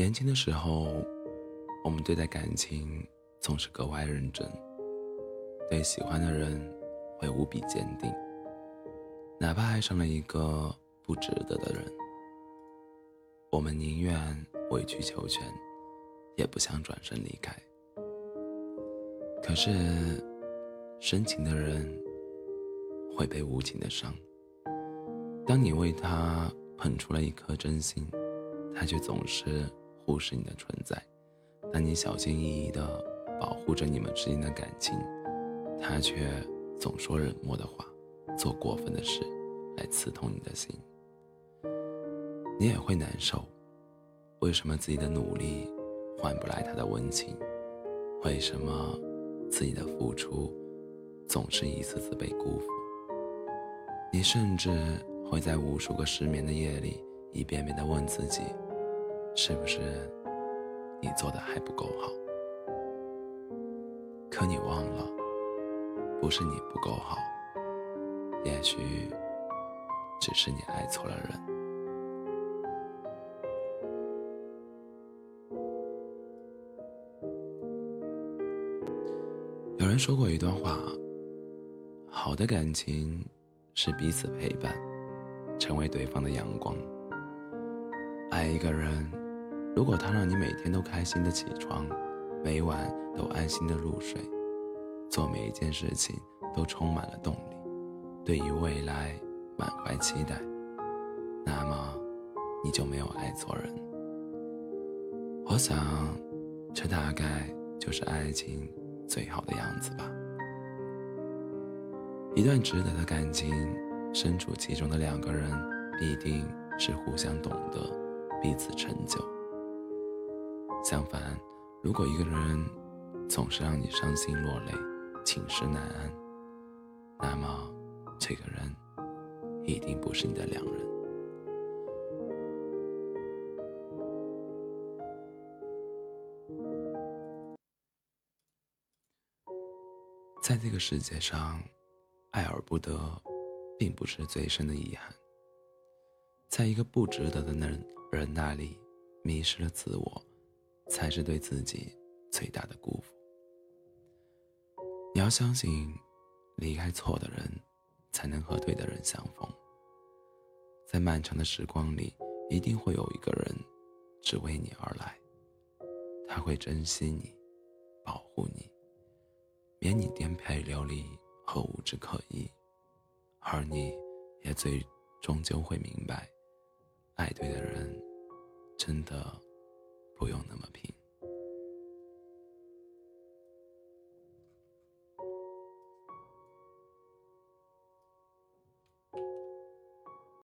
年轻的时候，我们对待感情总是格外认真，对喜欢的人会无比坚定，哪怕爱上了一个不值得的人，我们宁愿委曲求全，也不想转身离开。可是，深情的人会被无情的伤。当你为他捧出了一颗真心，他却总是忽视你的存在；当你小心翼翼地保护着你们之间的感情，他却总说冷漠的话，做过分的事，来刺痛你的心。你也会难受，为什么自己的努力换不来他的温情？为什么？自己的付出总是一次次被辜负，你甚至会在无数个失眠的夜里，一遍遍的问自己：是不是你做的还不够好？可你忘了，不是你不够好，也许只是你爱错了人。有人说过一段话：好的感情是彼此陪伴，成为对方的阳光。爱一个人，如果他让你每天都开心的起床，每晚都安心的入睡，做每一件事情都充满了动力，对于未来满怀期待，那么你就没有爱错人。我想，这大概就是爱情。最好的样子吧。一段值得的感情，身处其中的两个人必定是互相懂得，彼此成就。相反，如果一个人总是让你伤心落泪、寝食难安，那么这个人一定不是你的良人。在这个世界上，爱而不得，并不是最深的遗憾。在一个不值得的人人那里迷失了自我，才是对自己最大的辜负。你要相信，离开错的人，才能和对的人相逢。在漫长的时光里，一定会有一个人，只为你而来。他会珍惜你，保护你。免你颠沛流离和无枝可依，而你也最终究会明白，爱对的人，真的不用那么拼。